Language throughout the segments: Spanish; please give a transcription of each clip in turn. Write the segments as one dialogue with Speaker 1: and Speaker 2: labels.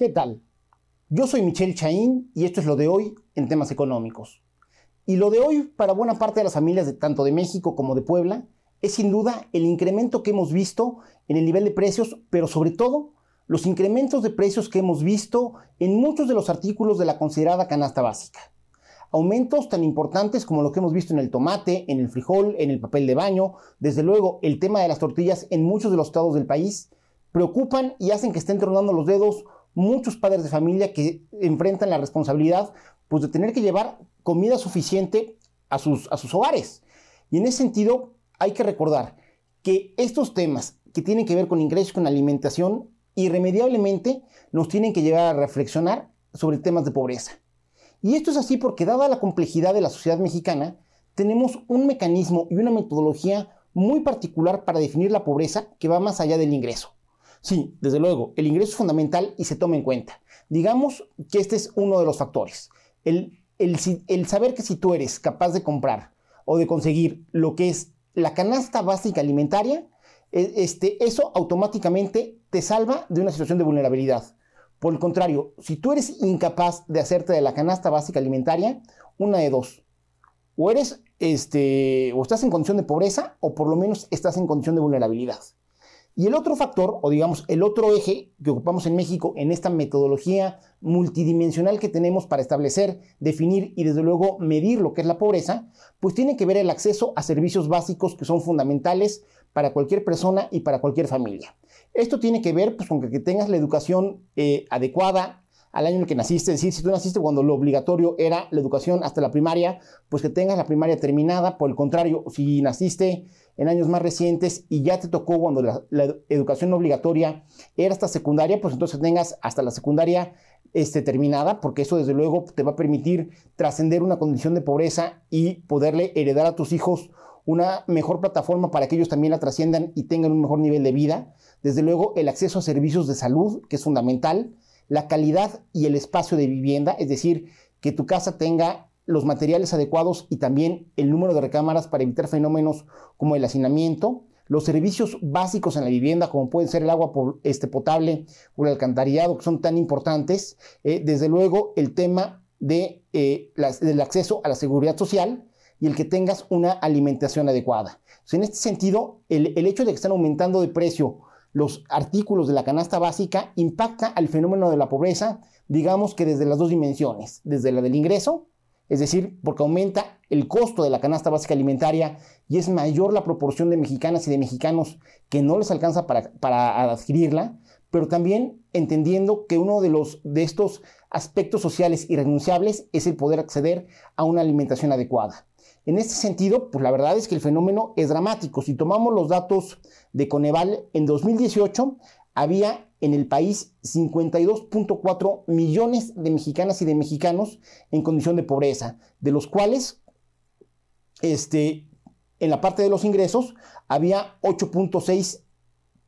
Speaker 1: ¿Qué tal? Yo soy Michelle Chaín y esto es lo de hoy en temas económicos. Y lo de hoy para buena parte de las familias de tanto de México como de Puebla es sin duda el incremento que hemos visto en el nivel de precios, pero sobre todo los incrementos de precios que hemos visto en muchos de los artículos de la considerada canasta básica. Aumentos tan importantes como lo que hemos visto en el tomate, en el frijol, en el papel de baño, desde luego el tema de las tortillas en muchos de los estados del país, preocupan y hacen que estén tronando los dedos muchos padres de familia que enfrentan la responsabilidad pues, de tener que llevar comida suficiente a sus, a sus hogares. Y en ese sentido, hay que recordar que estos temas que tienen que ver con ingresos, con alimentación, irremediablemente nos tienen que llevar a reflexionar sobre temas de pobreza. Y esto es así porque dada la complejidad de la sociedad mexicana, tenemos un mecanismo y una metodología muy particular para definir la pobreza que va más allá del ingreso. Sí, desde luego, el ingreso es fundamental y se toma en cuenta. Digamos que este es uno de los factores. El, saber que si tú eres capaz de comprar o de conseguir lo que es la canasta básica alimentaria, e, este, eso automáticamente te salva de una situación de vulnerabilidad. Por el contrario, si tú eres incapaz de hacerte de la canasta básica alimentaria, una de dos. O eres, este, o estás en condición de pobreza, o por lo menos estás en condición de vulnerabilidad. Y el otro factor, o digamos el otro eje que ocupamos en México en esta metodología multidimensional que tenemos para establecer, definir y desde luego medir lo que es la pobreza, pues tiene que ver el acceso a servicios básicos que son fundamentales para cualquier persona y para cualquier familia. Esto tiene que ver pues, con que tengas la educación eh, adecuada, al año en el que naciste, es decir, si tú naciste cuando lo obligatorio era la educación hasta la primaria, pues que tengas la primaria terminada, por el contrario, si naciste en años más recientes y ya te tocó cuando la, educación obligatoria era hasta secundaria, pues entonces tengas hasta la secundaria este, terminada, porque eso desde luego te va a permitir trascender una condición de pobreza y poderle heredar a tus hijos una mejor plataforma para que ellos también la trasciendan y tengan un mejor nivel de vida. Desde luego el acceso a servicios de salud, que es fundamental la calidad y el espacio de vivienda, es decir, que tu casa tenga los materiales adecuados y también el número de recámaras para evitar fenómenos como el hacinamiento, los servicios básicos en la vivienda, como pueden ser el agua este, potable o el alcantarillado, que son tan importantes, eh, desde luego el tema de, eh, del acceso a la seguridad social y el que tengas una alimentación adecuada. en este sentido, el, el hecho de que están aumentando de precio los artículos de la canasta básica impacta al fenómeno de la pobreza, digamos que desde las dos dimensiones, desde la del ingreso, es decir, porque aumenta el costo de la canasta básica alimentaria y es mayor la proporción de mexicanas y de mexicanos que no les alcanza para, adquirirla, pero también entendiendo que uno de, los, de estos aspectos sociales irrenunciables es el poder acceder a una alimentación adecuada. En este sentido, pues la verdad es que el fenómeno es dramático. Si tomamos los datos de Coneval, en 2018 había en el país 52.4 millones de mexicanas y de mexicanos en condición de pobreza, de los cuales este, en la parte de los ingresos había 8.6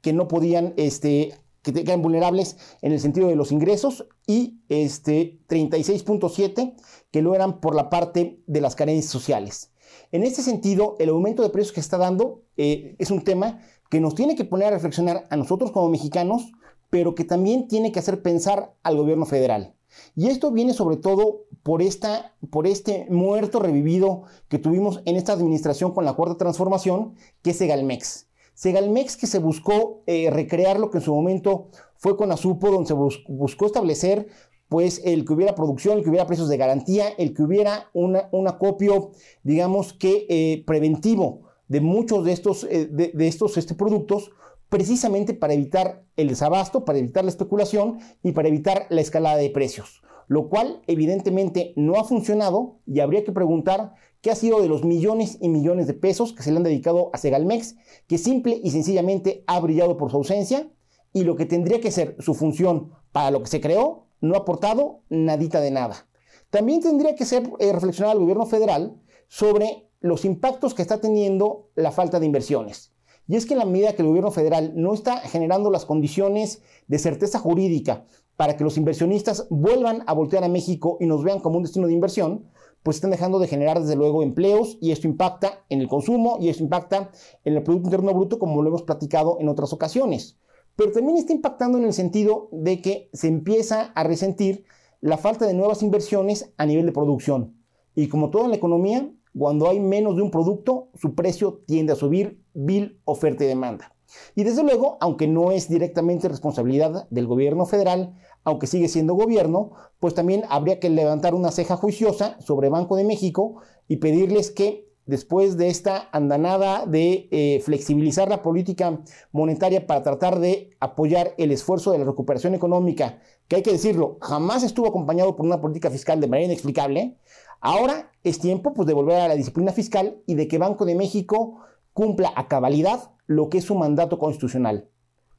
Speaker 1: que no podían, este, que eran vulnerables en el sentido de los ingresos y este, 36.7 que lo eran por la parte de las carencias sociales. En este sentido, el aumento de precios que está dando eh, es un tema que nos tiene que poner a reflexionar a nosotros como mexicanos, pero que también tiene que hacer pensar al gobierno federal. Y esto viene sobre todo por, esta, por este muerto revivido que tuvimos en esta administración con la cuarta transformación, que es Segalmex. Segalmex que se buscó eh, recrear lo que en su momento fue con Azupo, donde se buscó establecer pues el que hubiera producción, el que hubiera precios de garantía, el que hubiera un acopio, digamos que eh, preventivo de muchos de estos, eh, de, estos este, productos, precisamente para evitar el desabasto, para evitar la especulación y para evitar la escalada de precios, lo cual evidentemente no ha funcionado y habría que preguntar qué ha sido de los millones y millones de pesos que se le han dedicado a Segalmex, que simple y sencillamente ha brillado por su ausencia y lo que tendría que ser su función para lo que se creó, no ha aportado nadita de nada. También tendría que ser eh, reflexionar al gobierno federal sobre los impactos que está teniendo la falta de inversiones. Y es que en la medida que el gobierno federal no está generando las condiciones de certeza jurídica para que los inversionistas vuelvan a voltear a México y nos vean como un destino de inversión, pues están dejando de generar desde luego empleos y esto impacta en el consumo y esto impacta en el Producto Interno Bruto como lo hemos platicado en otras ocasiones. Pero también está impactando en el sentido de que se empieza a resentir la falta de nuevas inversiones a nivel de producción. Y como todo en la economía, cuando hay menos de un producto, su precio tiende a subir, vil oferta y demanda. Y desde luego, aunque no es directamente responsabilidad del gobierno federal, aunque sigue siendo gobierno, pues también habría que levantar una ceja juiciosa sobre Banco de México y pedirles que después de esta andanada de eh, flexibilizar la política monetaria para tratar de apoyar el esfuerzo de la recuperación económica, que hay que decirlo, jamás estuvo acompañado por una política fiscal de manera inexplicable, ahora es tiempo pues, de volver a la disciplina fiscal y de que Banco de México cumpla a cabalidad lo que es su mandato constitucional,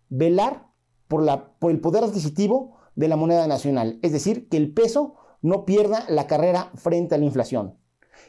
Speaker 1: velar por, el poder adquisitivo de la moneda nacional, es decir, que el peso no pierda la carrera frente a la inflación.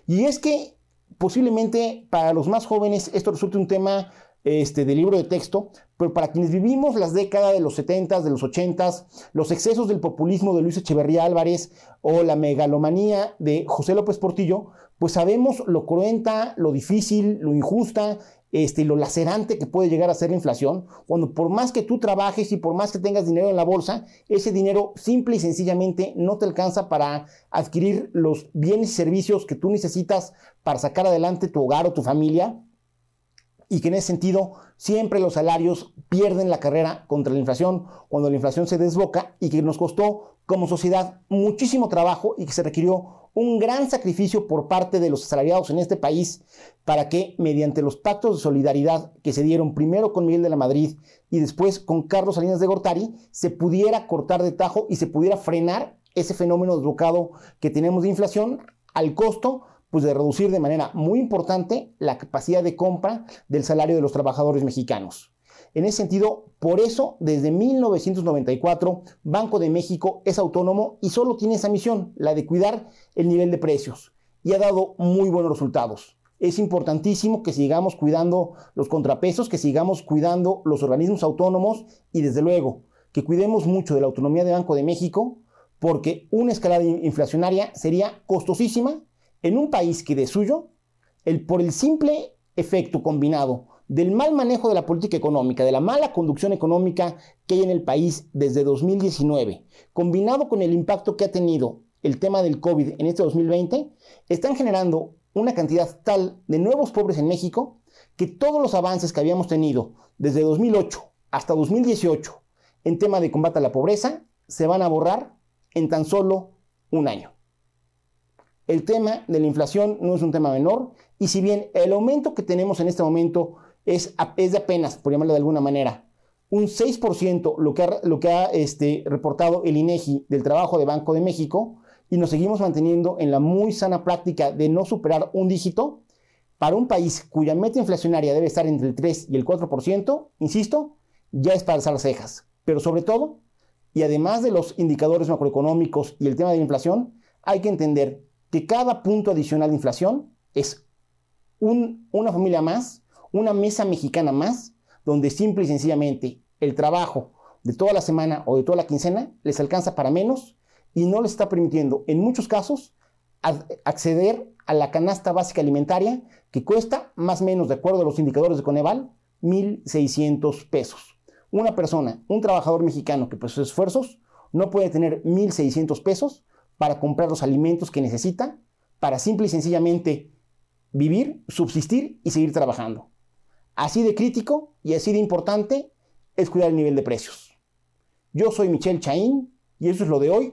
Speaker 1: Y es que posiblemente para los más jóvenes esto resulte un tema este, de libro de texto, pero para quienes vivimos las décadas de los 70, de los 80, los excesos del populismo de Luis Echeverría Álvarez o la megalomanía de José López Portillo, pues sabemos lo cruenta, lo difícil, lo injusta este, lo lacerante que puede llegar a ser la inflación, cuando por más que tú trabajes y por más que tengas dinero en la bolsa, ese dinero simple y sencillamente no te alcanza para adquirir los bienes y servicios que tú necesitas para sacar adelante tu hogar o tu familia, y que en ese sentido siempre los salarios pierden la carrera contra la inflación cuando la inflación se desboca y que nos costó como sociedad muchísimo trabajo y que se requirió un gran sacrificio por parte de los asalariados en este país para que, mediante los pactos de solidaridad que se dieron primero con Miguel de la Madrid y después con Carlos Salinas de Gortari, se pudiera cortar de tajo y se pudiera frenar ese fenómeno desbocado que tenemos de inflación al costo pues, de reducir de manera muy importante la capacidad de compra del salario de los trabajadores mexicanos. En ese sentido, por eso, desde 1994, Banco de México es autónomo y solo tiene esa misión, la de cuidar el nivel de precios. Y ha dado muy buenos resultados. Es importantísimo que sigamos cuidando los contrapesos, que sigamos cuidando los organismos autónomos y desde luego que cuidemos mucho de la autonomía de Banco de México, porque una escalada inflacionaria sería costosísima en un país que de suyo, el, por el simple efecto combinado del mal manejo de la política económica, de la mala conducción económica que hay en el país desde 2019, combinado con el impacto que ha tenido el tema del COVID en este 2020, están generando una cantidad tal de nuevos pobres en México que todos los avances que habíamos tenido desde 2008 hasta 2018 en tema de combate a la pobreza se van a borrar en tan solo un año. El tema de la inflación no es un tema menor y si bien el aumento que tenemos en este momento es, de apenas, por llamarlo de alguna manera, un 6% lo que ha, lo que ha este, reportado el INEGI del trabajo de Banco de México y nos seguimos manteniendo en la muy sana práctica de no superar un dígito, para un país cuya meta inflacionaria debe estar entre el 3 y el 4%, insisto, ya es para alzar las cejas. Pero sobre todo, y además de los indicadores macroeconómicos y el tema de la inflación, hay que entender que cada punto adicional de inflación es una familia más una mesa mexicana más, donde simple y sencillamente el trabajo de toda la semana o de toda la quincena les alcanza para menos y no les está permitiendo, en muchos casos, acceder a la canasta básica alimentaria que cuesta más o menos, de acuerdo a los indicadores de Coneval, 1.600 pesos. Una persona, un trabajador mexicano que por sus esfuerzos no puede tener 1.600 pesos para comprar los alimentos que necesita para simple y sencillamente vivir, subsistir y seguir trabajando. Así de crítico y así de importante es cuidar el nivel de precios. Yo soy Michelle Chaín y eso es lo de hoy